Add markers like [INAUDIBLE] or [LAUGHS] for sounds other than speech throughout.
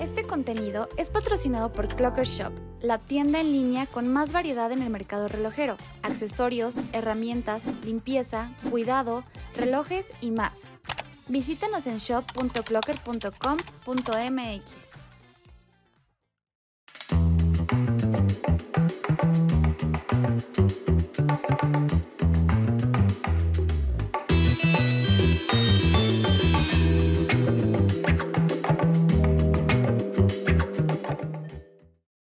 Este contenido es patrocinado por Clocker Shop, la tienda en línea con más variedad en el mercado relojero, accesorios, herramientas, limpieza, cuidado, relojes y más. Visítanos en shop.clocker.com.mx.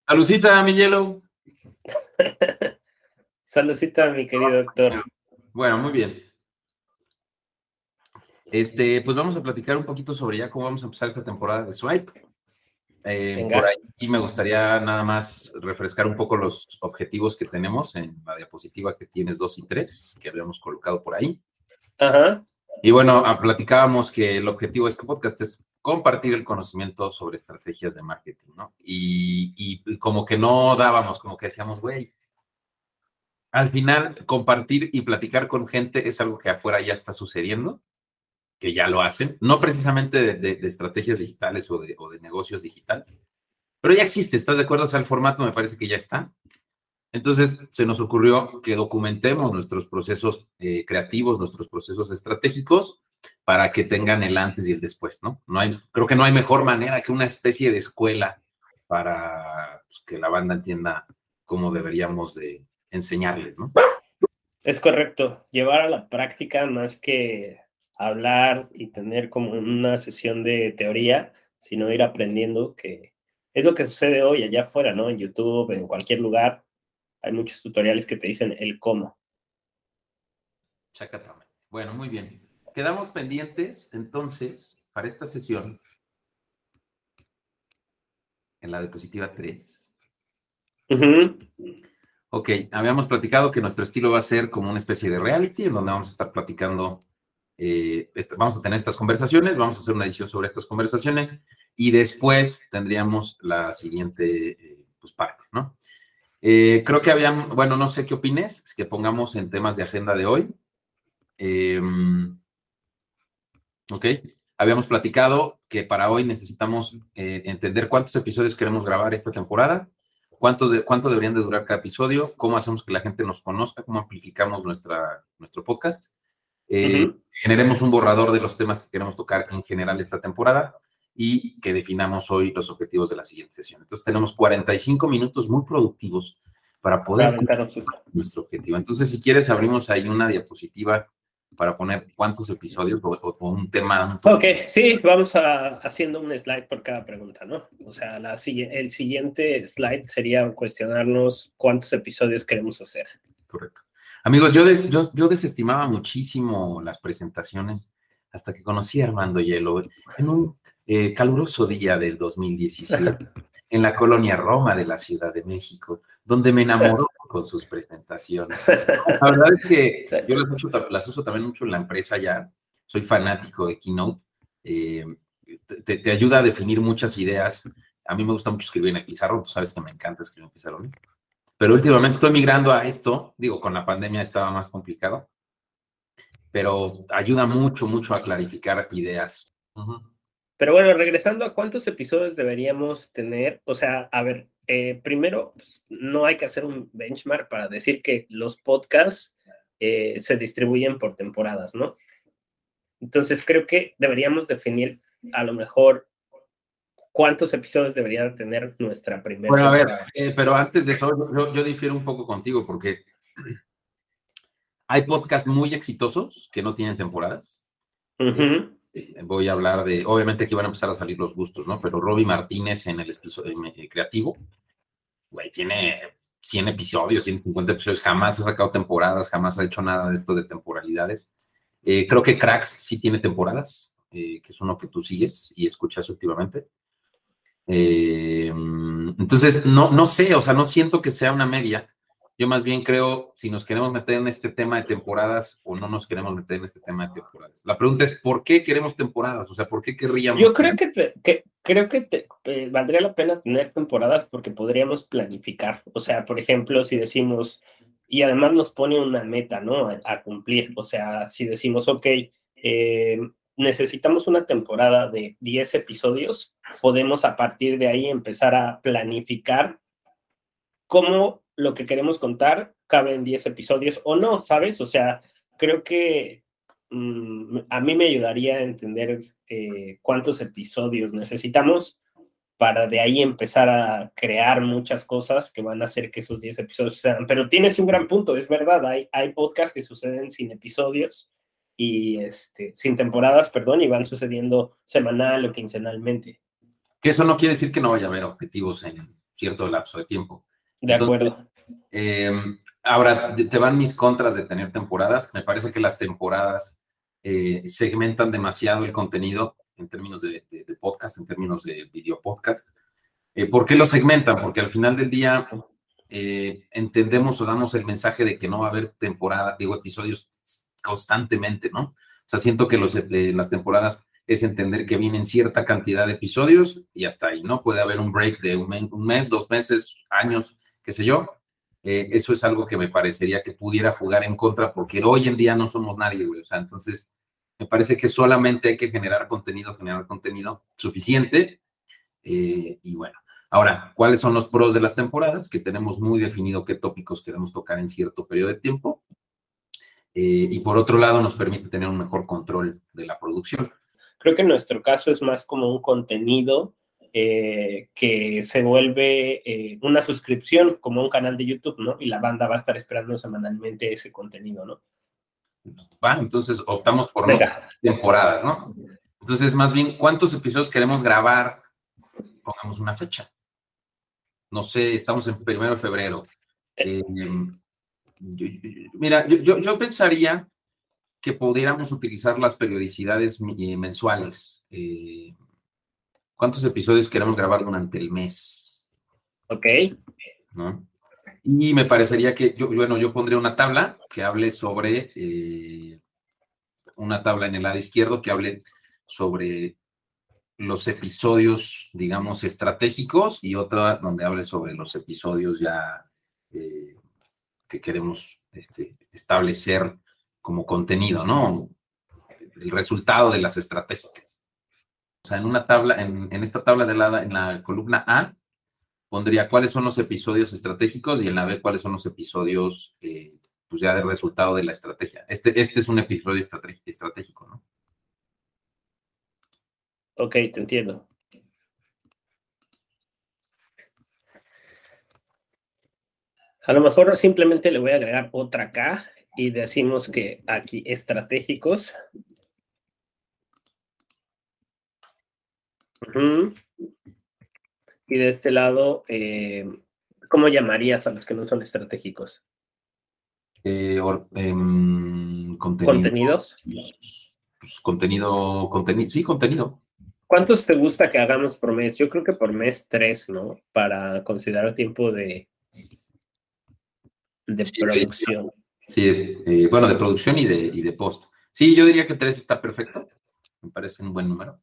Salucita, mi hielo. [LAUGHS] Salucita, mi querido doctor. Bueno, muy bien. Este, pues vamos a platicar un poquito sobre ya cómo vamos a empezar esta temporada de Swipe. Eh, por ahí me gustaría nada más refrescar un poco los objetivos que tenemos en la diapositiva que tienes 2 y 3, que habíamos colocado por ahí. Ajá. Y bueno, ah, platicábamos que el objetivo de este podcast es compartir el conocimiento sobre estrategias de marketing, ¿no? Y, como que no dábamos, como que decíamos, güey, al final compartir y platicar con gente es algo que afuera ya está sucediendo, que ya lo hacen, no precisamente de, estrategias digitales o de, o de negocios digital, pero ya existe, ¿estás de acuerdo? O sea, el formato me parece que ya está. Entonces se nos ocurrió que documentemos nuestros procesos eh, creativos, nuestros procesos estratégicos, para que tengan el antes y el después, ¿no? no hay, creo que no hay mejor manera que una especie de escuela para pues, que la banda entienda cómo deberíamos de enseñarles, ¿no? Es correcto, llevar a la práctica más que hablar y tener como una sesión de teoría, sino ir aprendiendo que es lo que sucede hoy allá afuera, ¿no? En YouTube, en cualquier lugar, hay muchos tutoriales que te dicen el cómo. Exactamente. Bueno, muy bien. Quedamos pendientes entonces para esta sesión en la diapositiva 3. Ok, habíamos platicado que nuestro estilo va a ser como una especie de reality en donde vamos a estar platicando, eh, vamos a tener estas conversaciones, vamos a hacer una edición sobre estas conversaciones y después tendríamos la siguiente eh, pues, parte, ¿no? Eh, creo que habían, bueno, no sé qué opines, que pongamos en temas de agenda de hoy. Em, ok, habíamos platicado que para hoy necesitamos eh, entender cuántos episodios queremos grabar esta temporada, cuántos de, cuánto deberían de durar cada episodio, cómo hacemos que la gente nos conozca, cómo amplificamos nuestra, nuestro podcast. Eh, generemos un borrador de los temas que queremos tocar en general esta temporada y que definamos hoy los objetivos de la siguiente sesión. Entonces tenemos 45 minutos muy productivos para poder cumplir nuestro objetivo. Entonces, si quieres, abrimos ahí una diapositiva para poner cuántos episodios o, un tema. ok, sí, vamos a, haciendo un slide por cada pregunta, ¿no? O sea, la, el siguiente slide sería cuestionarnos cuántos episodios queremos hacer. Correcto. Amigos, yo, yo, yo desestimaba muchísimo las presentaciones hasta que conocí a Armando Hielo en un eh, caluroso día del 2017 en la colonia Roma de la Ciudad de México, donde me enamoró [LAUGHS] con sus presentaciones. La verdad es que yo las, uso también mucho en la empresa ya, soy fanático de Keynote, eh, te, ayuda a definir muchas ideas. A mí me gusta mucho escribir en el pizarrón, tú sabes que me encanta escribir en pizarrones. Pero últimamente estoy migrando a esto, digo, con la pandemia estaba más complicado, pero ayuda mucho, mucho a clarificar ideas. Pero bueno, regresando a cuántos episodios deberíamos tener, o sea, a ver, eh, primero, pues, no hay que hacer un benchmark para decir que los podcasts eh, se distribuyen por temporadas, ¿no? Entonces creo que deberíamos definir a lo mejor cuántos episodios debería tener nuestra primera. Bueno, a ver, eh, pero antes de eso, yo, difiero un poco contigo porque [CLEARS THROAT] hay podcasts muy exitosos que no tienen temporadas voy a hablar de, obviamente aquí van a empezar a salir los gustos, ¿no? Pero Robbie Martínez en el episodio creativo, güey, tiene 100 episodios, 150 episodios, jamás ha sacado temporadas, jamás ha hecho nada de esto de temporalidades. Eh, creo que Cracks sí tiene temporadas, eh, que es uno que tú sigues y escuchas últimamente. Eh, entonces, no, no sé, o sea, no siento que sea una media. Yo más bien creo si nos queremos meter en este tema de temporadas o no nos queremos meter en este tema de temporadas. La pregunta es, ¿por qué queremos temporadas? O sea, ¿por qué querríamos? Yo creo que, creo que te, valdría la pena tener temporadas porque podríamos planificar. O sea, por ejemplo, si decimos, y además nos pone una meta, ¿no? A, cumplir. O sea, si decimos, ok, eh, necesitamos una temporada de 10 episodios, podemos a partir de ahí empezar a planificar cómo lo que queremos contar cabe en 10 episodios o no, ¿sabes? O sea, creo que mm, a mí me ayudaría a entender eh, cuántos episodios necesitamos para de ahí empezar a crear muchas cosas que van a hacer que esos 10 episodios sean. Pero tienes un gran punto, es verdad, hay, hay podcasts que suceden sin episodios y este, sin temporadas, perdón, y van sucediendo semanal o quincenalmente. Que eso no quiere decir que no vaya a haber objetivos en cierto lapso de tiempo. De acuerdo. Eh, ahora, te van mis contras de tener temporadas. Me parece que las temporadas eh, segmentan demasiado el contenido en términos de, podcast, en términos de video podcast. Eh, ¿Por qué lo segmentan? Porque al final del día entendemos o damos el mensaje de que no va a haber temporada, digo, episodios constantemente, ¿no? O sea, siento que los, las temporadas es entender que vienen cierta cantidad de episodios y hasta ahí, ¿no? Puede haber un break de un, mes, dos meses, años, qué sé yo. eso es algo que me parecería que pudiera jugar en contra porque hoy en día no somos nadie, güey. O sea, entonces me parece que solamente hay que generar contenido, generar contenido suficiente. Eh, y bueno, ahora, ¿cuáles son los pros de las temporadas? Que tenemos muy definido qué tópicos queremos tocar en cierto periodo de tiempo. Eh, y por otro lado, nos permite tener un mejor control de la producción. Creo que en nuestro caso es más como un contenido eh, que se vuelve una suscripción, como un canal de YouTube, ¿no? Y la banda va a estar esperando semanalmente ese contenido, ¿no? Entonces optamos por temporadas, ¿no? Entonces, más bien, ¿cuántos episodios queremos grabar? Pongamos una fecha. No sé, estamos en primero de febrero. Eh, mira, yo, pensaría que pudiéramos utilizar las periodicidades eh, mensuales. Eh, ¿Cuántos episodios queremos grabar durante el mes? Ok. ¿No? Y me parecería que, yo, bueno, yo pondría una tabla que hable sobre, eh, una tabla en el lado izquierdo que hable sobre los episodios, digamos, estratégicos y otra donde hable sobre los episodios ya eh, que queremos este, establecer como contenido, ¿no? El resultado de las estratégicas. O sea, en una tabla, en, esta tabla de la, en la columna A, pondría cuáles son los episodios estratégicos y en la B cuáles son los episodios, eh, pues ya de resultado de la estrategia. Este, este es un episodio estratégico, ¿no? Ok, te entiendo. A lo mejor simplemente le voy a agregar otra K y decimos que aquí estratégicos. Y de este lado, eh, ¿cómo llamarías a los que no son estratégicos? Eh, em, ¿Contenidos? Pues, contenido, contenido, sí, contenido. ¿Cuántos te gusta que hagamos por mes? Yo creo que por mes tres, ¿no? Para considerar tiempo de, de producción. Sí, eh, bueno, de producción y de, y de post. Sí, yo diría que tres está perfecto. Me parece un buen número.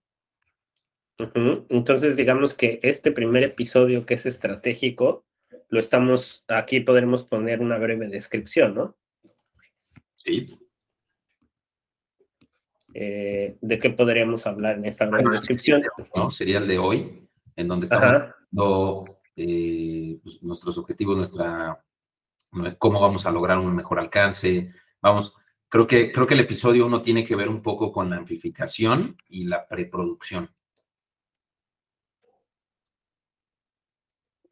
Entonces, digamos que este primer episodio que es estratégico, lo estamos, aquí podremos poner una breve descripción, ¿no? Sí. Eh, ¿De qué podríamos hablar en esta breve descripción? ¿no? Sería el de hoy, en donde estamos viendo eh, pues, nuestros objetivos, nuestra cómo vamos a lograr un mejor alcance. Vamos, creo que, creo que el episodio uno tiene que ver un poco con la amplificación y la preproducción.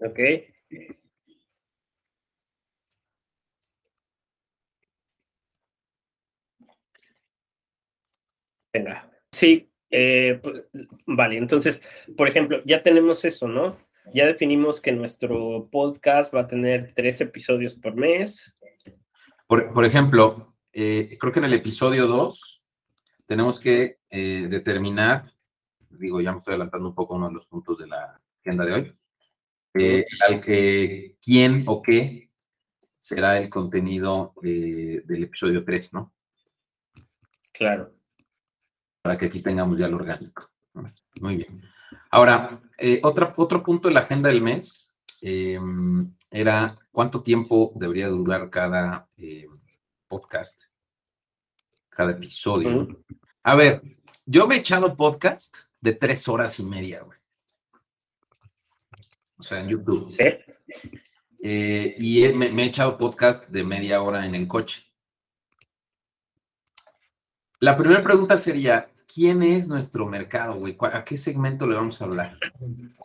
Ok. Venga. Sí, eh, vale, entonces, por ejemplo, ya tenemos eso, ¿no? Ya definimos que nuestro podcast va a tener tres episodios por mes. Por, ejemplo, eh, creo que en el episodio 2 tenemos que eh, determinar, digo, ya me estoy adelantando un poco uno de los puntos de la agenda de hoy, eh, al que quién o qué será el contenido eh, del episodio 3, ¿no? Claro. Para que aquí tengamos ya lo orgánico. Muy bien. Ahora, eh, otro, otro punto de la agenda del mes em, era cuánto tiempo debería durar cada podcast, cada episodio. A ver, Yo me he echado podcast de tres horas y media, güey. O sea, en YouTube. Sí. Eh, y me, me he echado podcast de media hora en el coche. La primera pregunta sería, ¿quién es nuestro mercado, güey? ¿Cuál- ¿A qué segmento le vamos a hablar?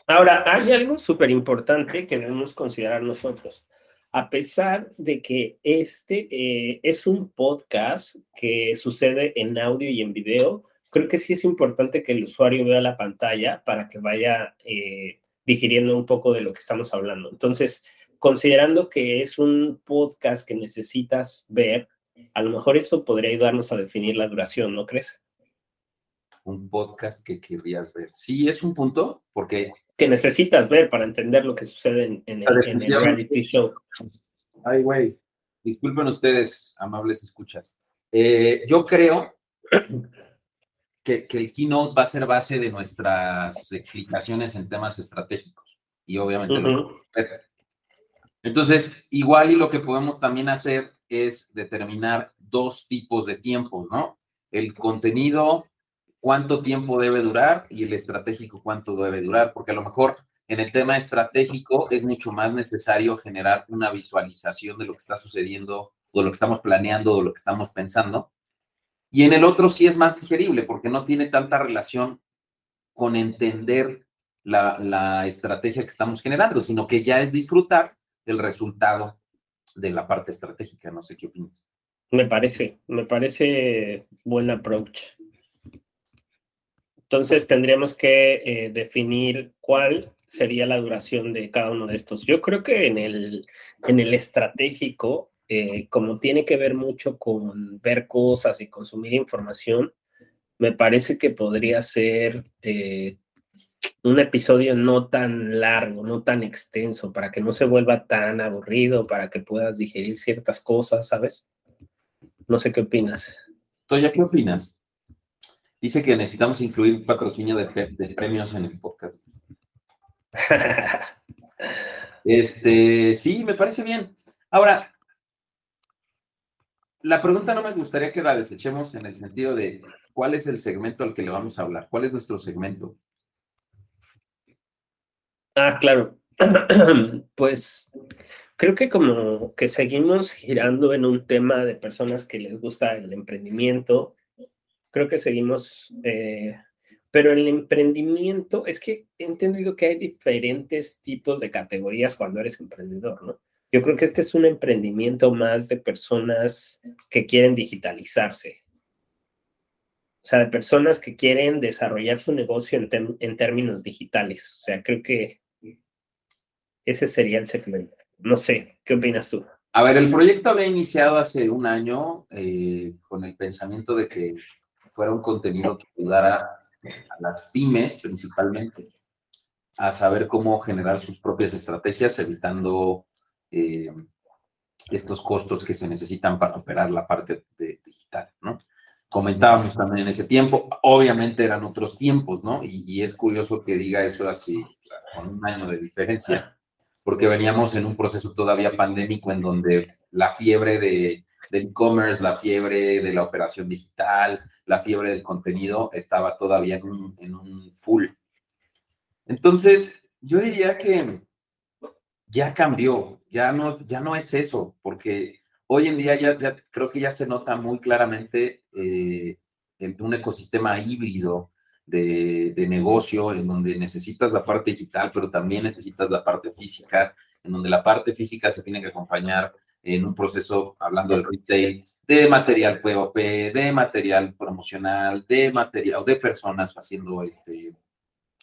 Ahora, hay algo súper importante que debemos considerar nosotros. A pesar de que este eh, es un podcast que sucede en audio y en video, creo que sí es importante que el usuario vea la pantalla para que vaya eh, digiriendo un poco de lo que estamos hablando. Entonces, considerando que es un podcast que necesitas ver, a lo mejor eso podría ayudarnos a definir la duración, ¿no crees? Un podcast que querrías ver. Sí, es un punto, porque Que necesitas ver para entender lo que sucede en, en el- en el Definitivamente. reality show. Ay, güey. Disculpen ustedes, amables escuchas. Eh, yo creo que, que el keynote va a ser base de nuestras explicaciones en temas estratégicos. Y obviamente lo Ujú. Entonces, igual y lo que podemos también hacer es determinar dos tipos de tiempos, ¿no? El contenido, cuánto tiempo debe durar y el estratégico, cuánto debe durar, porque a lo mejor en el tema estratégico es mucho más necesario generar una visualización de lo que está sucediendo o de lo que estamos planeando o de lo que estamos pensando. Y en el otro sí es más digerible porque no tiene tanta relación con entender la, la estrategia que estamos generando, sino que ya es disfrutar el resultado de la parte estratégica. No sé qué opinas. Me parece, me parece buen approach. Entonces tendríamos que eh, definir cuál sería la duración de cada uno de estos. Yo creo que en el, en el estratégico, eh, como tiene que ver mucho con ver cosas y consumir información, me parece que podría ser eh, un episodio no tan largo, no tan extenso, para que no se vuelva tan aburrido, para que puedas digerir ciertas cosas, ¿sabes? No sé qué opinas. Toya, ¿qué opinas? Dice que necesitamos incluir patrocinio de, de premios en el podcast. [LAUGHS] Este, sí, me parece bien. Ahora, la pregunta no me gustaría que la desechemos en el sentido de cuál es el segmento al que le vamos a hablar, cuál es nuestro segmento. Ah, claro. [CLEARS THROAT] Pues creo que como que seguimos girando en un tema de personas que les gusta el emprendimiento, creo que seguimos, eh, pero el emprendimiento, es que he entendido que hay diferentes tipos de categorías cuando eres emprendedor, ¿no? Yo creo que este es un emprendimiento más de personas que quieren digitalizarse. O sea, de personas que quieren desarrollar su negocio en, en términos digitales. O sea, creo que ese sería el segmento. No sé, ¿qué opinas tú? A ver, el proyecto había iniciado hace un año eh, con el pensamiento de que fuera un contenido que ayudara a las pymes principalmente a saber cómo generar sus propias estrategias, evitando eh, estos costos que se necesitan para operar la parte de- digital, ¿no? Comentábamos también en ese tiempo, obviamente eran otros tiempos, ¿no? Y, y es curioso que diga eso así, con un año de diferencia, porque veníamos en un proceso todavía pandémico en donde la fiebre de, del e-commerce, la fiebre de la operación digital, la fiebre del contenido estaba todavía en un, en un full. Entonces, yo diría que ya cambió, ya no, ya no es eso, porque hoy en día ya, creo que ya se nota muy claramente eh, un ecosistema híbrido de, de negocio en donde necesitas la parte digital, pero también necesitas la parte física, en donde la parte física se tiene que acompañar en un proceso, hablando del retail, de material POP, de material promocional, de material, de personas haciendo este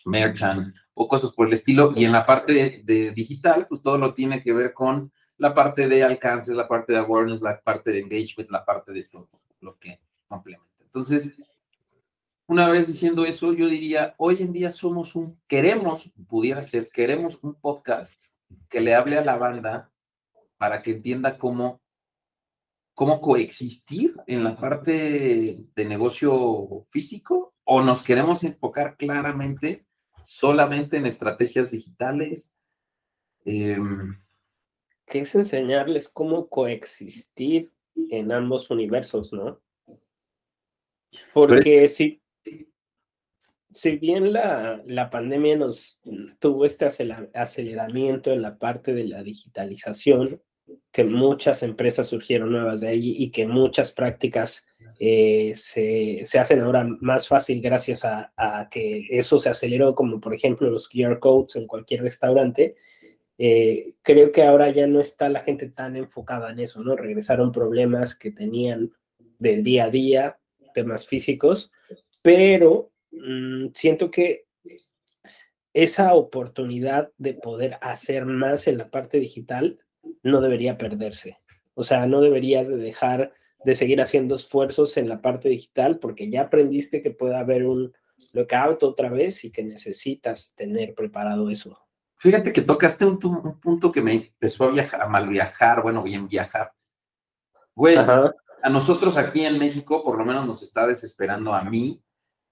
merchant o cosas por el estilo. Y en la parte de, digital, pues todo lo tiene que ver con la parte de alcance, la parte de awareness, la parte de engagement, la parte de todo lo que complementa. Entonces, una vez diciendo eso, yo diría, hoy en día somos un, queremos, pudiera ser, queremos un podcast que le hable a la banda para que entienda cómo, cómo coexistir en la parte de negocio físico o nos queremos enfocar claramente solamente en estrategias digitales. Eh, Que es enseñarles cómo coexistir en ambos universos, ¿no? Porque si, si bien la, la pandemia nos tuvo este aceleramiento en la parte de la digitalización, que muchas empresas surgieron nuevas de ahí y que muchas prácticas eh, se, se, hacen ahora más fácil gracias a, que eso se aceleró, como por ejemplo los QR codes en cualquier restaurante. Eh, creo que ahora ya no está la gente tan enfocada en eso, ¿no? Regresaron problemas que tenían del día a día, temas físicos, pero mmm, siento que esa oportunidad de poder hacer más en la parte digital no debería perderse. O sea, no deberías de dejar de seguir haciendo esfuerzos en la parte digital porque ya aprendiste que puede haber un lockout otra vez y que necesitas tener preparado eso. Fíjate que tocaste un, un punto que me empezó a, viajar, a mal viajar, bueno, bien viajar. Güey, Ajá. a nosotros aquí en México, por lo menos nos está desesperando a mí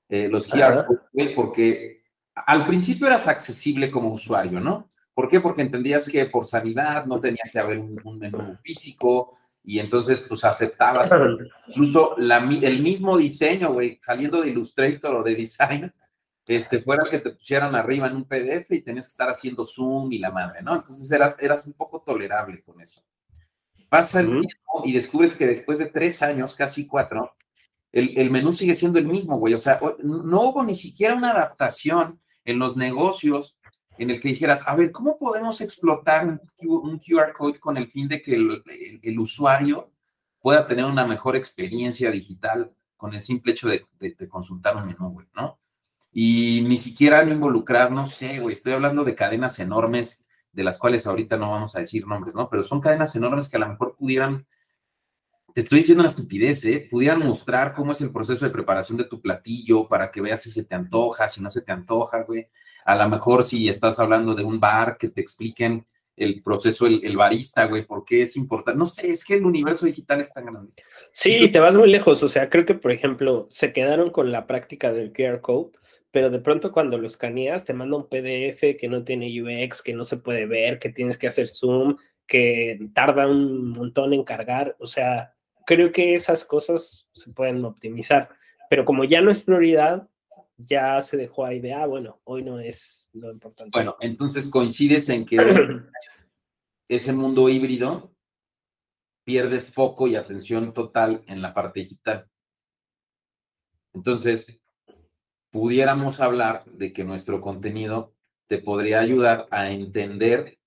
eh, los QR porque al principio eras accesible como usuario, ¿no? ¿Por qué? Porque entendías que por sanidad no tenía que haber un, un menú físico y entonces pues aceptabas incluso la, el mismo diseño, güey, saliendo de Illustrator o de Design, este, fuera el que te pusieran arriba en un PDF y tenías que estar haciendo zoom y la madre, ¿no? Entonces eras, eras un poco tolerable con eso. Pasa el tiempo y descubres que después de tres años, casi cuatro, el, el menú sigue siendo el mismo, güey. O sea, no hubo ni siquiera una adaptación en los negocios en el que dijeras, a ver, ¿cómo podemos explotar un QR code con el fin de que el, el, el usuario pueda tener una mejor experiencia digital con el simple hecho de, de, de consultar un menú, güey, ¿no? Y ni siquiera han involucrar, no sé, güey, estoy hablando de cadenas enormes, de las cuales ahorita no vamos a decir nombres, ¿no? Pero son cadenas enormes que a lo mejor pudieran, te estoy diciendo una estupidez, ¿eh? Pudieran mostrar cómo es el proceso de preparación de tu platillo para que veas si se te antoja, si no se te antoja, güey a lo mejor si estás hablando de un bar, que te expliquen el proceso, el, el, barista, güey, por qué es importante. No sé, es que el universo digital es tan grande. Sí, te vas muy lejos. O sea, creo que, por ejemplo, se quedaron con la práctica del QR code, pero de pronto cuando lo escaneas te manda un PDF que no tiene UX, que no se puede ver, que tienes que hacer zoom, que tarda un montón en cargar. O sea, creo que esas cosas se pueden optimizar, pero como ya no es prioridad, ya se dejó ahí de, ah, bueno, hoy no es lo importante. Bueno, entonces coincides en que [CLEARS THROAT] ese mundo híbrido pierde foco y atención total en la parte digital. Entonces, pudiéramos hablar de que nuestro contenido te podría ayudar a entender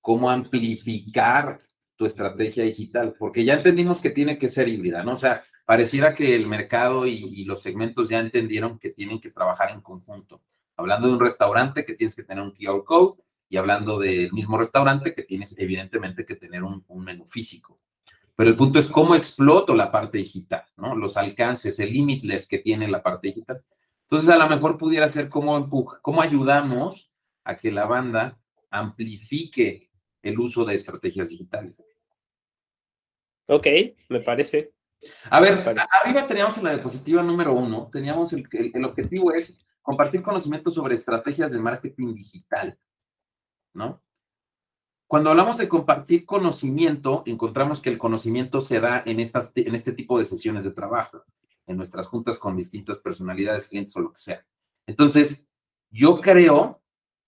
cómo amplificar tu estrategia digital, porque ya entendimos que tiene que ser híbrida, ¿no? O sea, pareciera que el mercado y, los segmentos ya entendieron que tienen que trabajar en conjunto. Hablando de un restaurante que tienes que tener un QR code y hablando del mismo restaurante que tienes evidentemente que tener un, un menú físico. Pero el punto es cómo exploto la parte digital, ¿no? Los alcances, el limitless que tiene la parte digital. Entonces, a lo mejor pudiera ser cómo, cómo ayudamos a que la banda amplifique el uso de estrategias digitales. Ok, me parece. A ver, arriba teníamos en la diapositiva número uno, teníamos el, el, el, objetivo es compartir conocimientos sobre estrategias de marketing digital, ¿no? Cuando hablamos de compartir conocimiento, encontramos que el conocimiento se da en, estas, en este tipo de sesiones de trabajo, en nuestras juntas con distintas personalidades, clientes o lo que sea. Entonces, yo creo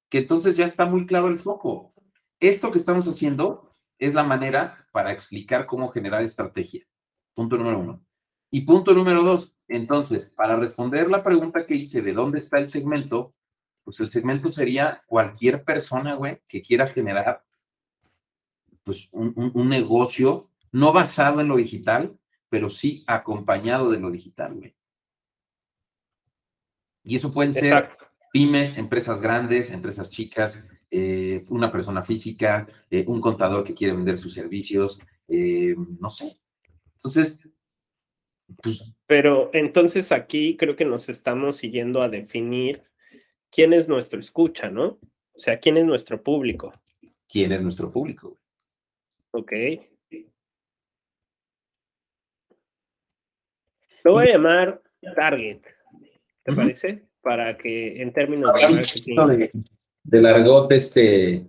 que entonces ya está muy claro el foco. Esto que estamos haciendo es la manera para explicar cómo generar estrategia. Punto número uno. Y punto número dos, entonces, para responder la pregunta que hice de dónde está el segmento, pues el segmento sería cualquier persona, güey, que quiera generar pues un, un, un, negocio no basado en lo digital, pero sí acompañado de lo digital, güey. Y eso pueden ser Exacto. pymes, empresas grandes, empresas chicas, eh, una persona física, eh, un contador que quiere vender sus servicios, eh, no sé, entonces, pues... Pero entonces aquí creo que nos estamos siguiendo a definir quién es nuestro escucha, ¿no? O sea, quién es nuestro público. ¿Quién es nuestro público? Ok. Lo voy a llamar Target, ¿te uh -huh. parece? Para que en términos de marketing... De, de largot este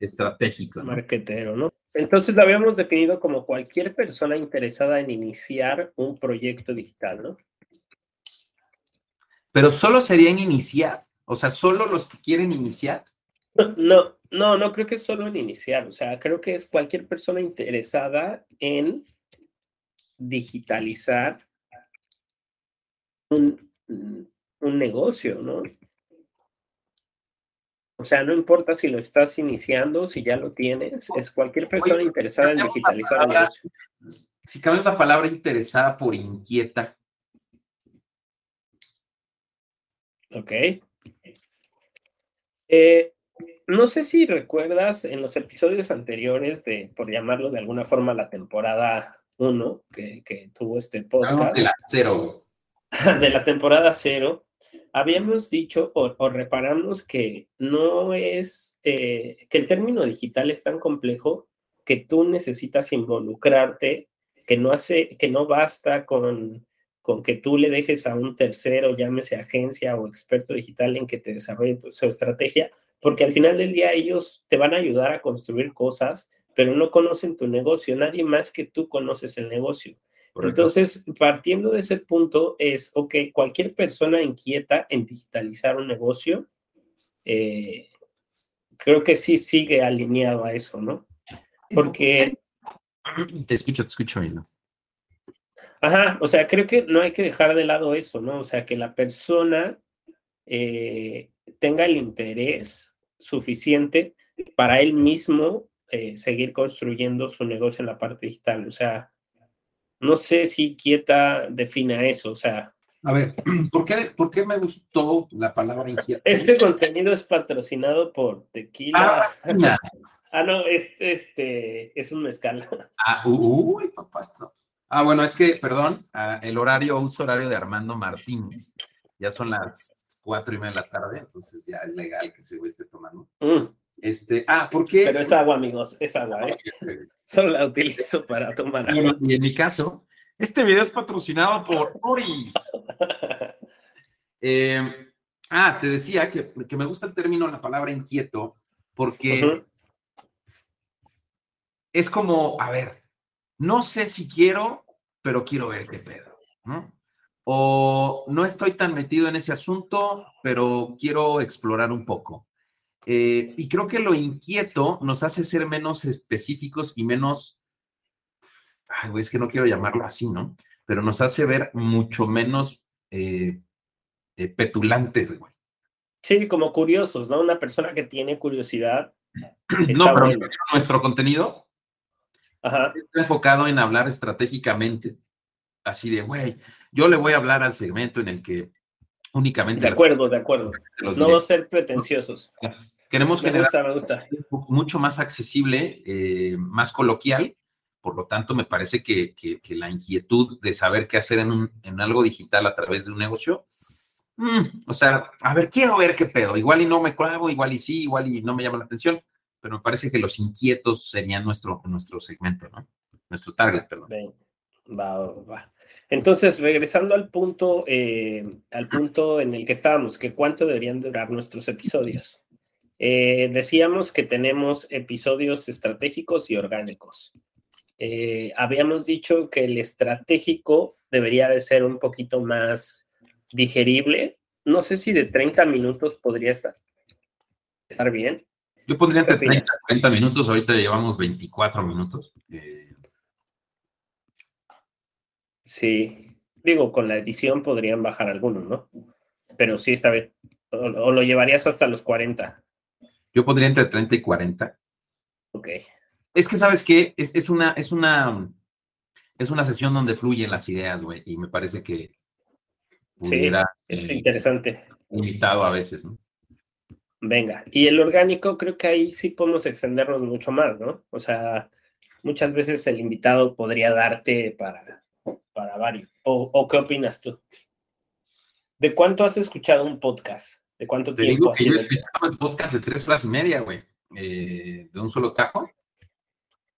estratégico. ¿no? Marquetero, ¿no? Entonces lo habíamos definido como cualquier persona interesada en iniciar un proyecto digital, ¿no? Pero solo serían iniciar, o sea, solo los que quieren iniciar. No, no, no creo que es solo en iniciar, o sea, creo que es cualquier persona interesada en digitalizar un, un negocio, ¿no? O sea, no importa si lo estás iniciando, si ya lo tienes, es cualquier persona interesada en digitalizar negocio. Si cambias la palabra interesada por inquieta. Ok. Eh, no sé si recuerdas en los episodios anteriores de, por llamarlo de alguna forma, la temporada 1 que, tuvo este podcast. De la cero. [LAUGHS] De la temporada 0. Habíamos dicho o, reparamos que no es, eh, que el término digital es tan complejo que tú necesitas involucrarte, que no hace, que no basta con, con que tú le dejes a un tercero, llámese agencia o experto digital en que te desarrolle su estrategia, porque al final del día ellos te van a ayudar a construir cosas, pero no conocen tu negocio, nadie más que tú conoces el negocio. Entonces, partiendo de ese punto es, ok, cualquier persona inquieta en digitalizar un negocio, eh, creo que sí sigue alineado a eso, ¿no? Porque... [CLEARS THROAT] Te escucho, te escucho, ¿no? Ajá, o sea, creo que no hay que dejar de lado eso, ¿no? O sea, que la persona eh, tenga el interés suficiente para él mismo eh, seguir construyendo su negocio en la parte digital. O sea, no sé si Quieta defina eso, o sea. A ver, [CLEARS THROAT] ¿por qué, ¿por qué me gustó la palabra inquieta? Este contenido es patrocinado por Tequila. Ah, [LAUGHS] ah no, este, este es un mezcal. [LAUGHS] Ah, uy, papá. Ah, bueno, es que, perdón, ah, el horario, uso horario de Armando Martínez. Ya son las cuatro y media de la tarde, entonces ya es legal que se esté tomando. Mm. Este, ah, ¿por qué? Pero es agua, amigos, es agua, ¿eh? Solo la utilizo para tomar agua. y en mi caso, este video es patrocinado por Oris. [LAUGHS] Em, ah, te decía que, me gusta el término, la palabra inquieto, porque es como, a ver, no sé si quiero, pero quiero ver qué pedo, ¿no? O no estoy tan metido en ese asunto, pero quiero explorar un poco. Eh, y creo que lo inquieto nos hace ser menos específicos y menos, ay, es que no quiero llamarlo así, ¿no? Pero nos hace ver mucho menos eh, eh, petulantes, güey. Sí, como curiosos, ¿no? Una persona que tiene curiosidad. [CLEARS THROAT] no, pero nuestro contenido está enfocado en hablar estratégicamente, así de, güey, yo le voy a hablar al segmento en el que únicamente. De acuerdo, de acuerdo. [LAUGHS] No ser pretenciosos. Queremos generar mucho más accesible, eh, más coloquial. Por lo tanto, me parece que, la inquietud de saber qué hacer en, en, algo digital a través de un negocio, mm, o sea, a ver, quiero ver qué pedo. Igual y no me clavo, igual y sí, igual y no me llama la atención, pero me parece que los inquietos serían nuestro, nuestro segmento, ¿no? Nuestro target, perdón. Va, va. Entonces, regresando al punto, eh, al punto en el que estábamos, que cuánto deberían durar nuestros episodios. Eh, decíamos que tenemos episodios estratégicos y orgánicos. Eh, habíamos dicho que el estratégico debería de ser un poquito más digerible. No sé si de 30 minutos podría estar, estar bien. Yo pondría entre 30 y 30 minutos, ahorita llevamos 24 minutos. Eh, sí, digo, con la edición podrían bajar algunos, ¿no? Pero sí está bien. o lo llevarías hasta los 40. Yo pondría entre 30 y 40. Ok. Es que, ¿sabes qué? Es, una, es una, es una sesión donde fluyen las ideas, güey, y me parece que sí, es eh, interesante. Limitado a veces, ¿no? Venga, y el orgánico creo que ahí sí podemos extendernos mucho más, ¿no? O sea, muchas veces el invitado podría darte para, para varios. ¿O, ¿O, qué opinas tú? ¿De cuánto has escuchado un podcast? ¿De cuánto Te tiempo? Digo que yo he escuchado el podcast de tres horas y media, güey, eh, de un solo tajo.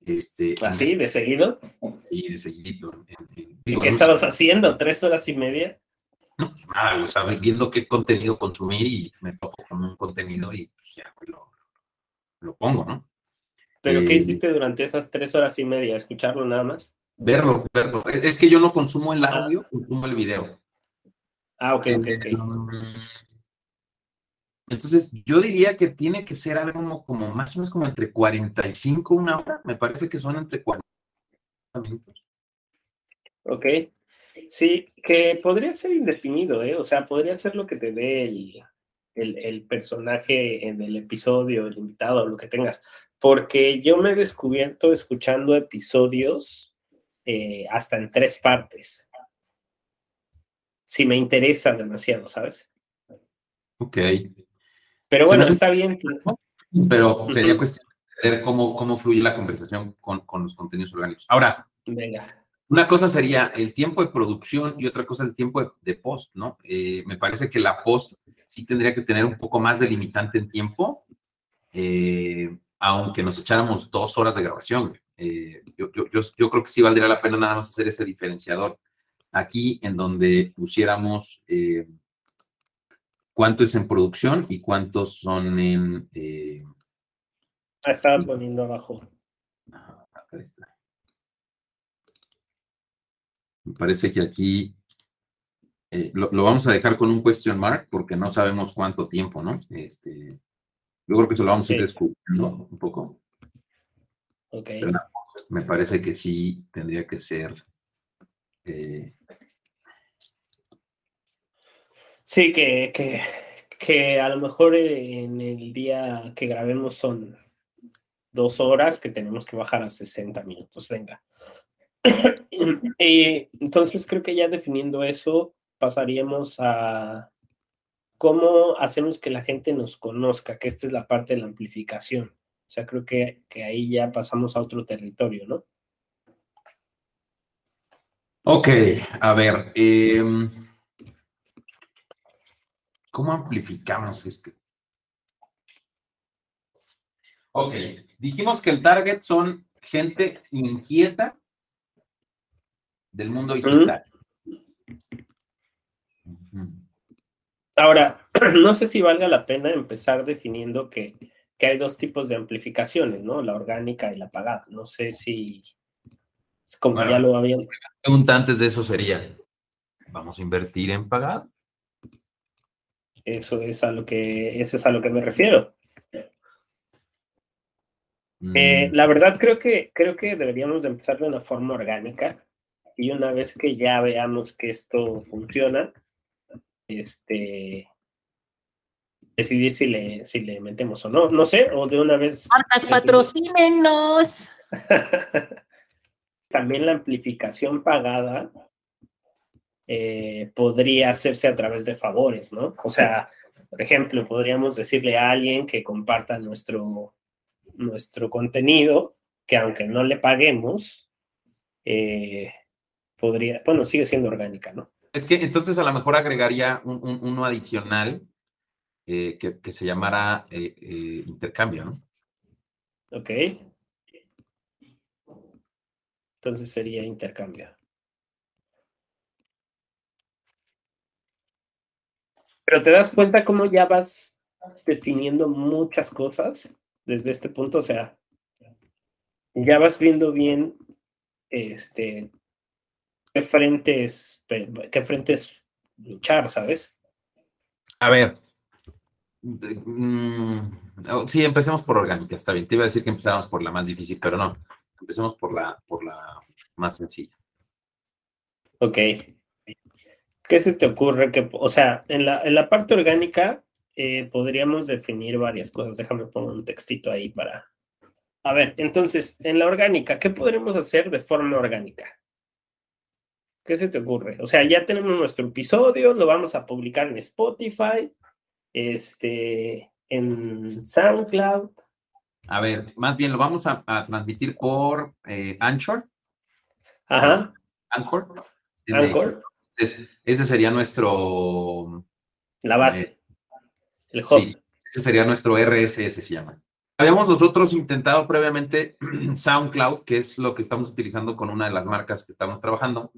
Este, ¿Así, de seguido? Sí, de seguido. ¿Y qué estabas haciendo? ¿Tres horas y media? No, pues nada, o sea, viendo qué contenido consumir y me topo con un contenido y pues ya pues, lo, lo pongo, ¿no? ¿Pero qué eh, hiciste durante esas tres horas y media? ¿Escucharlo nada más? Verlo, verlo. Es que yo no consumo el ah. audio, consumo el video. Ah, ok, ok, ok. Eh, entonces, yo diría que tiene que ser algo como, más o menos como entre 45 una hora. Me parece que son entre 40 minutos. Ok. Sí, que podría ser indefinido, ¿eh? O sea, podría ser lo que te dé el, el, personaje en el episodio, el invitado, lo que tengas. Porque yo me he descubierto escuchando episodios eh, hasta en tres partes. Si me interesa demasiado, ¿sabes? Ok. Pero bueno, está bien. Pero sería cuestión de ver cómo, cómo fluye la conversación con, con los contenidos orgánicos. Ahora, Venga. Una cosa sería el tiempo de producción y otra cosa el tiempo de, post, ¿no? Eh, me parece que la post sí tendría que tener un poco más de limitante en tiempo, eh, aunque nos echáramos dos horas de grabación. Eh, yo, creo que sí valdría la pena nada más hacer ese diferenciador aquí en donde pusiéramos cuánto es en producción y cuántos son en... Ah, estaba poniendo abajo. acá está. Me parece que aquí eh, lo, vamos a dejar con un question mark porque no sabemos cuánto tiempo, ¿no? Este, yo creo que eso lo vamos a ir descubriendo un poco. Ok. Me parece que sí tendría que ser. Eh, sí, que, que, que a lo mejor en el día que grabemos son dos horas que tenemos que bajar a 60 minutos. Venga. [COUGHS] y entonces creo que ya definiendo eso, pasaríamos a cómo hacemos que la gente nos conozca, que esta es la parte de la amplificación. O sea, creo que, que ahí ya pasamos a otro territorio, ¿no? Ok, a ver, em, ¿cómo amplificamos esto? Ok, dijimos que el target son gente inquieta del mundo digital. Ahora, [CLEARS THROAT] no sé si valga la pena empezar definiendo que, hay dos tipos de amplificaciones, ¿no? La orgánica y la pagada. No sé si, como ya lo habían. La pregunta antes de eso sería, ¿vamos a invertir en pagada? Eso es a lo que, eso es a lo que me refiero. Eh, mm. la verdad creo que, creo que deberíamos de empezar de una forma orgánica y una vez que ya veamos que esto funciona, este, decidir si le, si le metemos o no, no sé, o de una vez. ¡Marcas, patrocínenos! [LAUGHS] También la amplificación pagada eh, podría hacerse a través de favores, ¿no? O sea, por ejemplo, podríamos decirle a alguien que comparta nuestro, nuestro contenido, que aunque no le paguemos, eh, podría, bueno, sigue siendo orgánica, ¿no? Es que entonces a lo mejor agregaría un, uno adicional eh, que, se llamara eh, eh, intercambio, ¿no? Ok. Entonces sería intercambio. Pero te das cuenta cómo ya vas definiendo muchas cosas desde este punto, o sea, ya vas viendo bien este qué frentes, qué frentes luchar, ¿sabes? A ver. Mm, oh, sí, empecemos por orgánica, está bien. Te iba a decir que empezáramos por la más difícil, pero no. Empecemos por la, por la más sencilla. Ok. ¿Qué se te ocurre que, o sea, en la, en la parte orgánica eh, podríamos definir varias cosas? Déjame poner un textito ahí para. A ver, entonces, en la orgánica, ¿qué podremos hacer de forma orgánica? ¿Qué se te ocurre? O sea, ya tenemos nuestro episodio, lo vamos a publicar en Spotify, este, en SoundCloud. A ver, más bien lo vamos a, transmitir por eh, Anchor. Ajá. Anchor. Anchor. ese sería nuestro. La base. Eh, el hub. Sí, ese sería nuestro RSS, se llama. Habíamos nosotros intentado previamente [CLEARS THROAT] SoundCloud, que es lo que estamos utilizando con una de las marcas que estamos trabajando.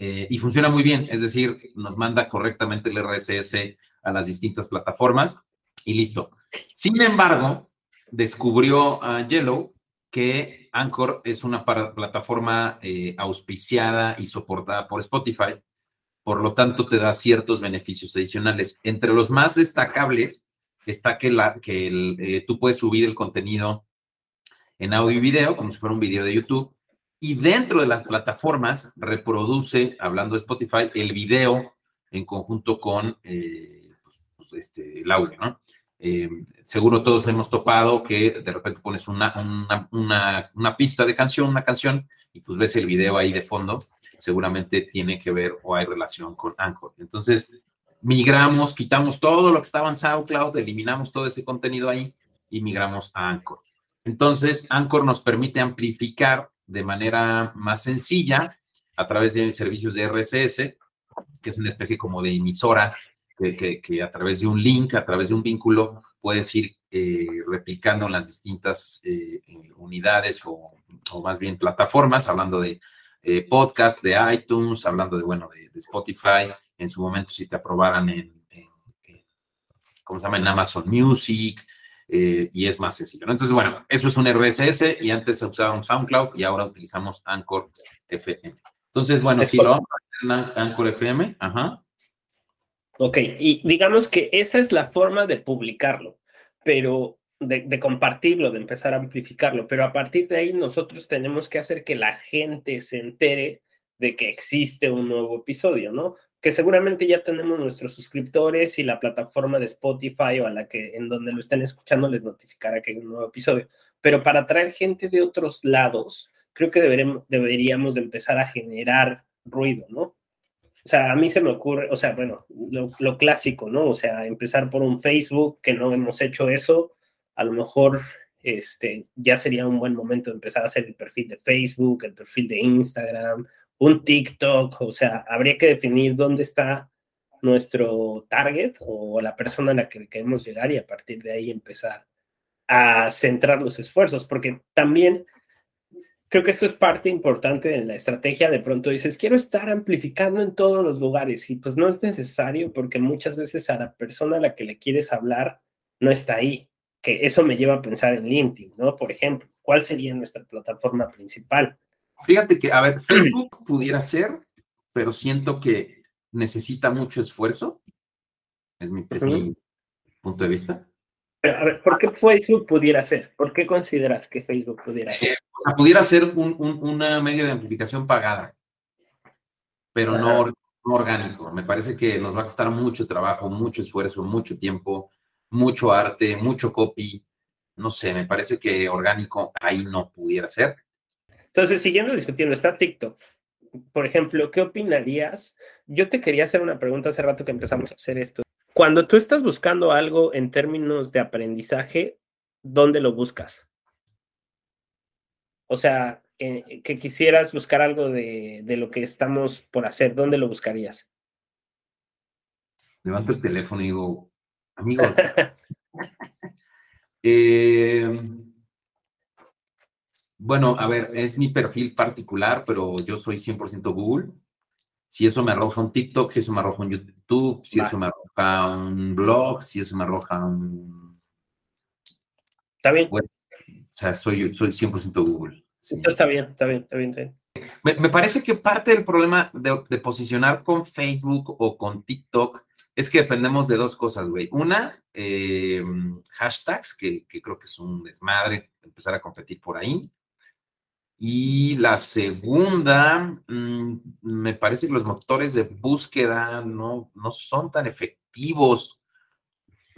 Eh, y funciona muy bien, es decir, nos manda correctamente el RSS a las distintas plataformas y listo. Sin embargo, descubrió a Yellow que Anchor es una plataforma eh, auspiciada y soportada por Spotify, por lo tanto te da ciertos beneficios adicionales. Entre los más destacables está que, la, que eh, tú puedes subir el contenido en audio y video, como si fuera un video de YouTube, y dentro de las plataformas reproduce, hablando de Spotify, el video en conjunto con eh, pues, este, el audio, ¿no? Eh, seguro todos hemos topado que de repente pones una, una, una, pista de canción, una canción, y pues ves el video ahí de fondo, seguramente tiene que ver o hay relación con Anchor. Entonces, migramos, quitamos todo lo que estaba en SoundCloud, eliminamos todo ese contenido ahí y migramos a Anchor. Entonces, Anchor nos permite amplificar de manera más sencilla a través de servicios de RSS, que es una especie como de emisora que, a través de un link, a través de un vínculo, puedes ir eh, replicando las distintas eh, unidades o, más bien plataformas, hablando de eh, podcast, de iTunes, hablando de, bueno, de, Spotify, en su momento si te aprobaran en, ¿cómo se llama? En Amazon Music, y es más sencillo. Entonces, bueno, eso es un RSS y antes usábamos SoundCloud y ahora utilizamos Anchor FM. Entonces, bueno, si lo vamos a hacer en Anchor FM, ajá. Ok, y digamos que esa es la forma de publicarlo, pero de, compartirlo, de empezar a amplificarlo, pero a partir de ahí nosotros tenemos que hacer que la gente se entere de que existe un nuevo episodio, ¿no? Que seguramente ya tenemos nuestros suscriptores y la plataforma de Spotify o a la que en donde lo estén escuchando les notificará que hay un nuevo episodio. Pero para atraer gente de otros lados, creo que deberíamos de empezar a generar ruido, ¿no? O sea, a mí se me ocurre, o sea, bueno, lo, clásico, ¿no? O sea, empezar por un Facebook, que no hemos hecho eso, a lo mejor este, ya sería un buen momento de empezar a hacer el perfil de Facebook, el perfil de Instagram, un TikTok, o sea, habría que definir dónde está nuestro target o la persona a la que queremos llegar y a partir de ahí empezar a centrar los esfuerzos, porque también creo que esto es parte importante de la estrategia. De pronto dices, quiero estar amplificando en todos los lugares y pues no es necesario porque muchas veces a la persona a la que le quieres hablar no está ahí. Que eso me lleva a pensar en LinkedIn, ¿no? Por ejemplo, ¿cuál sería nuestra plataforma principal? Fíjate que, a ver, Facebook pudiera ser, pero siento que necesita mucho esfuerzo. Es mi, mi punto de vista. A ver, ¿por qué Facebook pudiera ser? ¿Por qué consideras que Facebook pudiera ser? pudiera ser un, una medio de amplificación pagada, pero no, orgánico. Me parece que nos va a costar mucho trabajo, mucho esfuerzo, mucho tiempo, mucho arte, mucho copy. No sé, me parece que orgánico ahí no pudiera ser. Entonces, siguiendo discutiendo, está TikTok. Por ejemplo, ¿qué opinarías? Yo te quería hacer una pregunta hace rato que empezamos a hacer esto. Cuando tú estás buscando algo en términos de aprendizaje, ¿dónde lo buscas? O sea, eh, que quisieras buscar algo de, lo que estamos por hacer, ¿dónde lo buscarías? Levanto el teléfono y digo, amigo. [LAUGHS] Eh, bueno, a ver, es mi perfil particular, pero yo soy 100% Google. Si eso me arroja un TikTok, si eso me arroja un YouTube, si eso me arroja un blog, si eso me arroja un... Está bien. O sea, soy, soy 100% Google. está bien, está bien, está bien. Me, parece que parte del problema de, posicionar con Facebook o con TikTok es que dependemos de dos cosas, güey. Una, eh, hashtags, que, creo que es un desmadre empezar a competir por ahí. Y la segunda, mm, me parece que los motores de búsqueda no, no son tan efectivos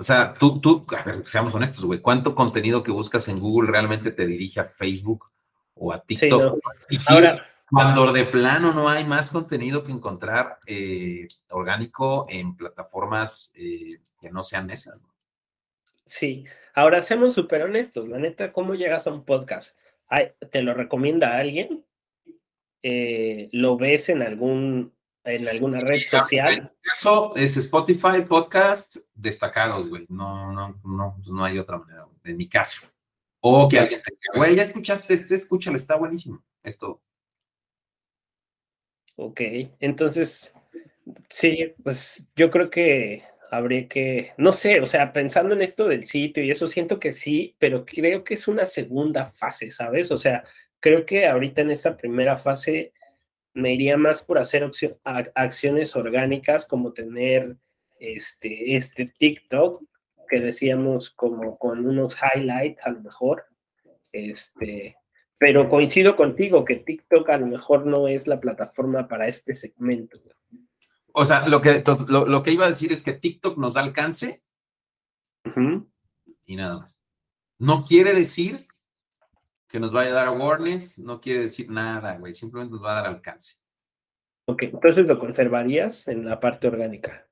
o sea, tú, tú, a ver, seamos honestos, güey, ¿cuánto contenido que buscas en Google realmente te dirige a Facebook o a TikTok? Y Ahora, cuando de plano no hay más contenido que encontrar eh, orgánico en plataformas eh, que no sean esas. Sí, ahora seamos súper honestos, la neta, ¿cómo llegas a un podcast? ¿Te lo recomienda alguien? Eh, ¿Lo ves en algún en alguna red social. Eso es Spotify, podcast destacados, güey. No, no, no, pues no hay otra manera, en mi caso. O que alguien te diga, güey, ya escuchaste este, escúchalo, está buenísimo. Esto. Ok, entonces, sí, pues yo creo que habría que, no sé, o sea, pensando en esto del sitio y eso, siento que sí, pero creo que es una segunda fase, ¿sabes? O sea, creo que ahorita en esta primera fase me iría más por hacer acciones orgánicas como tener este, este TikTok que decíamos como con unos highlights a lo mejor. Este, pero coincido contigo que TikTok a lo mejor no es la plataforma para este segmento. O sea, lo que, lo, que iba a decir es que TikTok nos da alcance y nada más. No quiere decir que nos vaya a dar awareness, no quiere decir nada, güey, simplemente nos va a dar alcance. Ok, entonces lo conservarías en la parte orgánica.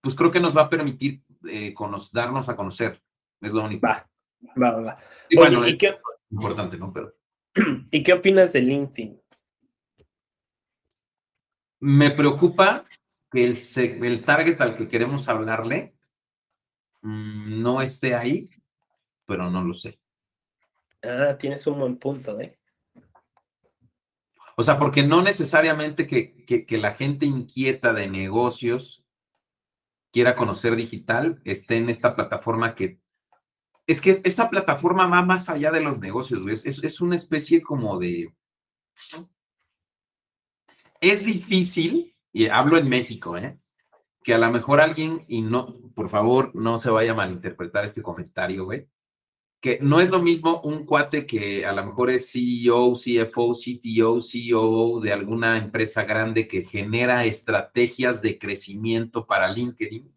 Pues creo que nos va a permitir eh, darnos a conocer, es lo único. Va, va, va. Y bueno, es importante, ¿no? Pero... [CLEARS THROAT] ¿Y qué opinas de LinkedIn? Me preocupa que el, el target al que queremos hablarle mm, no esté ahí, pero no lo sé. Ah, tienes un buen punto, ¿eh? O sea, porque no necesariamente que, que, la gente inquieta de negocios quiera conocer digital esté en esta plataforma que... Es que esa plataforma va más allá de los negocios, Es, es una especie como de... Es difícil, y hablo en México, ¿eh? que a lo mejor alguien, y no, por favor, no se vaya a malinterpretar este comentario, güey, que no es lo mismo un cuate que a lo mejor es CEO, CFO, CTO, CEO de alguna empresa grande que genera estrategias de crecimiento para LinkedIn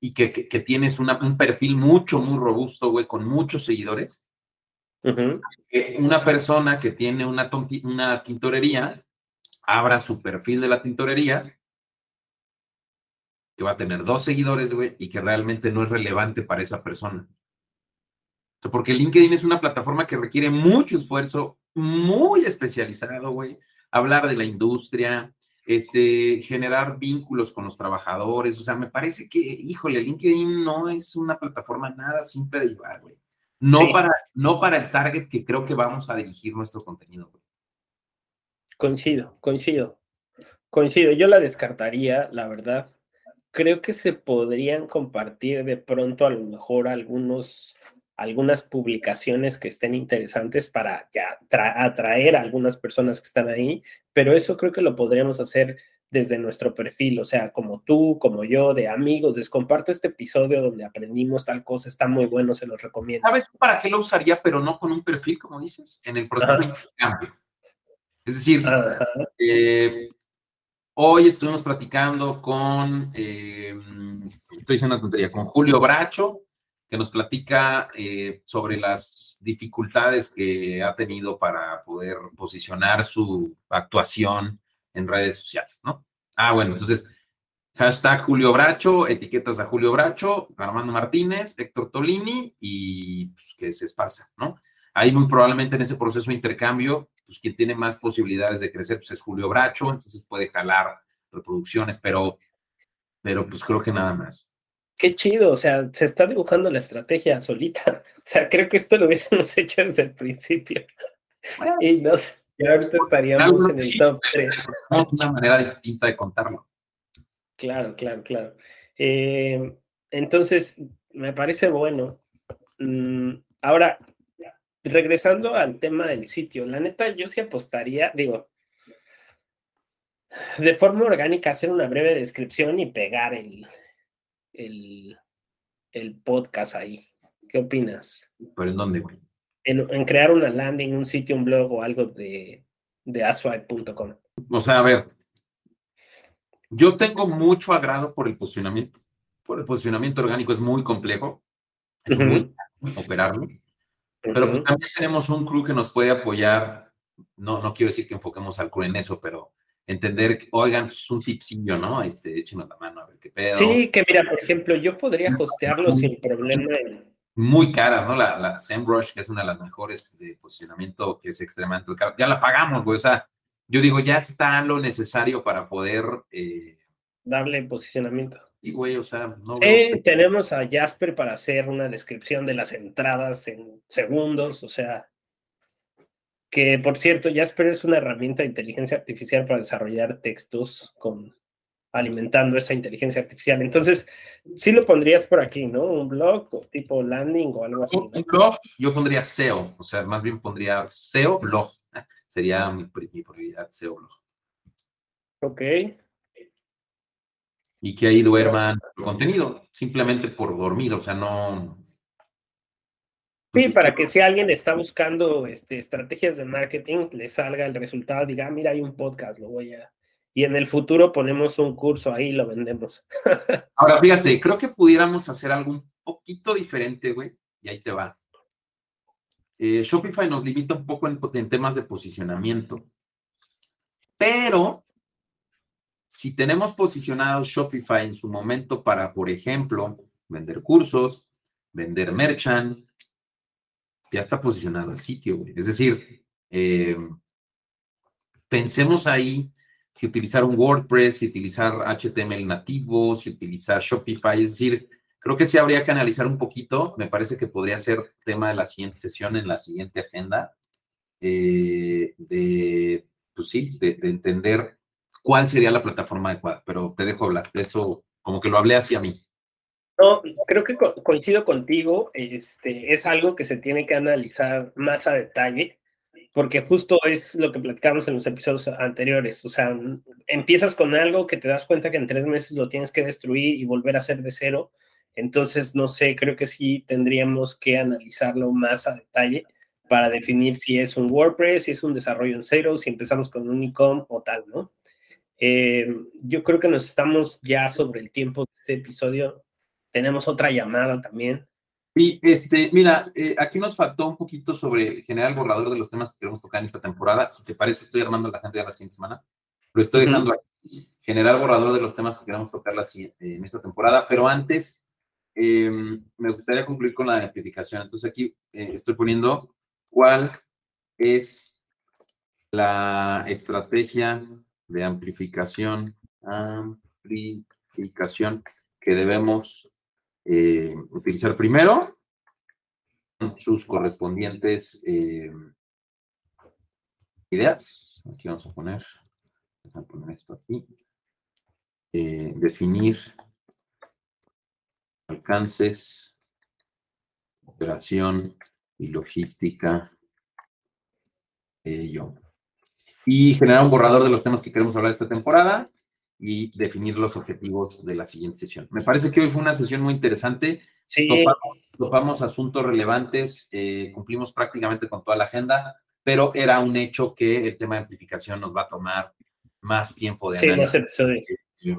y que, tienes un perfil mucho, muy robusto, güey, con muchos seguidores. Una persona que tiene una, una tintorería abra su perfil de la tintorería que va a tener dos seguidores, güey, y que realmente no es relevante para esa persona. Porque LinkedIn es una plataforma que requiere mucho esfuerzo, muy especializado, güey. Hablar de la industria, este, generar vínculos con los trabajadores. O sea, me parece que, híjole, LinkedIn no es una plataforma nada simple de llevar, güey. No, para, no para el target que creo que vamos a dirigir nuestro contenido, güey. Coincido, coincido. Coincido. Yo la descartaría, la verdad. Creo que se podrían compartir de pronto a lo mejor algunos algunas publicaciones que estén interesantes para ya atraer a algunas personas que están ahí, pero eso creo que lo podríamos hacer desde nuestro perfil, o sea, como tú, como yo, de amigos, les comparto este episodio donde aprendimos tal cosa, está muy bueno, se los recomiendo. ¿Sabes para qué lo usaría, pero no con un perfil, como dices? En el proceso de intercambio. Es decir, eh, hoy estuvimos platicando con, eh, estoy diciendo una tontería, con Julio Bracho, que nos platica eh, sobre las dificultades que ha tenido para poder posicionar su actuación en redes sociales, ¿no? Ah, bueno, entonces, hashtag Julio Bracho, etiquetas a Julio Bracho, Armando Martínez, Héctor Tolini y pues, que se esparza, ¿no? Ahí muy probablemente en ese proceso de intercambio, pues quien tiene más posibilidades de crecer pues, es Julio Bracho, entonces puede jalar reproducciones, pero, pero pues creo que nada más qué chido, o sea, se está dibujando la estrategia solita. [LAUGHS] O sea, creo que esto lo hubiésemos [LAUGHS] hecho desde el principio. y no, ya ahorita estaríamos en el top 3. una manera distinta de contarlo. Claro, claro, claro. Eh, entonces, me parece bueno. Mm, ahora, regresando al tema del sitio, la neta, yo sí apostaría, digo, de forma orgánica, hacer una breve descripción y pegar el, el, podcast ahí. ¿Qué opinas? ¿Pero en dónde, güey? En, crear una landing, un sitio, un blog o algo de, de. O sea, a ver, yo tengo mucho agrado por el posicionamiento, por el posicionamiento orgánico, es muy complejo, es muy operarlo, pero pues también tenemos un crew que nos puede apoyar, no, no quiero decir que enfoquemos al crew en eso, pero entender, oigan, es pues, un tipsillo, ¿no? Este, échenos la mano a ver qué pedo. Sí, que mira, por ejemplo, yo podría hostearlo sin problema. Muy caras, ¿no? La, la SEMrush, que es una de las mejores de posicionamiento, que es extremadamente cara. Ya la pagamos, güey. O sea, yo digo, ya está lo necesario para poder... Eh, Darle posicionamiento. Y, güey, o sea, no... Sí, tenemos a Jasper para hacer una descripción de las entradas en segundos, o sea que por cierto, Jasper es una herramienta de inteligencia artificial para desarrollar textos con alimentando esa inteligencia artificial. Entonces, sí lo pondrías por aquí, ¿no? Un blog o tipo landing o algo así. Un blog, yo pondría SEO, o sea, más bien pondría SEO blog. [LAUGHS] sería mi, prioridad SEO blog. Ok. Y que ahí duerman el contenido, simplemente por dormir, o sea, no. Pues sí, para que si alguien está buscando este, estrategias de marketing, le salga el resultado, diga, ah, mira, hay un podcast, lo voy a. Y en el futuro ponemos un curso ahí y lo vendemos. [LAUGHS] Ahora, fíjate, creo que pudiéramos hacer algo un poquito diferente, güey, y ahí te va. Eh, Shopify nos limita un poco en, temas de posicionamiento, pero si tenemos posicionado Shopify en su momento para, por ejemplo, vender cursos, vender merchant, ya está posicionado el sitio, güey. Es decir, eh, pensemos ahí si utilizar un WordPress, si utilizar HTML nativo, si utilizar Shopify, es decir, Creo que sí habría que analizar un poquito. Me parece que podría ser tema de la siguiente sesión en la siguiente agenda. Eh, de, pues sí, de, entender cuál sería la plataforma adecuada. Pero te dejo hablar. Eso, como que lo hablé hacia mí. No, creo que coincido contigo. Este, es algo que se tiene que analizar más a detalle porque justo es lo que platicamos en los episodios anteriores. O sea, empiezas con algo que te das cuenta que en tres meses lo tienes que destruir y volver a hacer de cero. Entonces, no sé, creo que sí tendríamos que analizarlo más a detalle para definir si es un WordPress, si es un desarrollo en cero, si empezamos con un Unicom o tal, ¿no? Eh, yo creo que nos estamos ya sobre el tiempo de este episodio. Tenemos otra llamada también. Y este, mira, eh, aquí nos faltó un poquito sobre generar el borrador de los temas que queremos tocar en esta temporada. Si te parece, estoy armando a la gente de la siguiente semana. Lo estoy dejando aquí, generar borrador de los temas que queremos tocar la, en esta temporada. Pero antes, Em, me gustaría concluir con la amplificación. Entonces aquí eh, estoy poniendo cuál es la estrategia de amplificación, amplificación que debemos eh, utilizar primero, sus correspondientes em, ideas. Aquí vamos a poner, vamos a poner esto aquí. Eh, definir alcances, operación y logística. Ello. Y generar un borrador de los temas que queremos hablar esta temporada y definir los objetivos de la siguiente sesión. Me parece que hoy fue una sesión muy interesante. Sí. Topamos, asuntos relevantes, eh, cumplimos prácticamente con toda la agenda, pero era un hecho que el tema de amplificación nos va a tomar más tiempo de sí, análisis. Eh,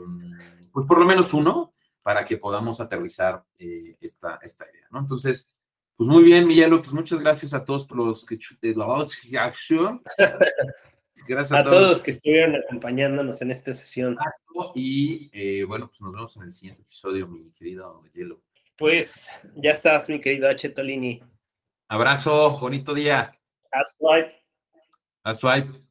pues por lo menos uno, para que podamos aterrizar eh, esta, esta idea, ¿no? Entonces, pues muy bien, Miguel, pues muchas gracias a todos por los que... [LAUGHS] Gracias a, todos. los que estuvieron acompañándonos en esta sesión. Y eh, bueno, pues nos vemos en el siguiente episodio, mi querido Hielo. Pues ya estás, mi querido H. Tolini. Abrazo, bonito día. A swipe. A swipe.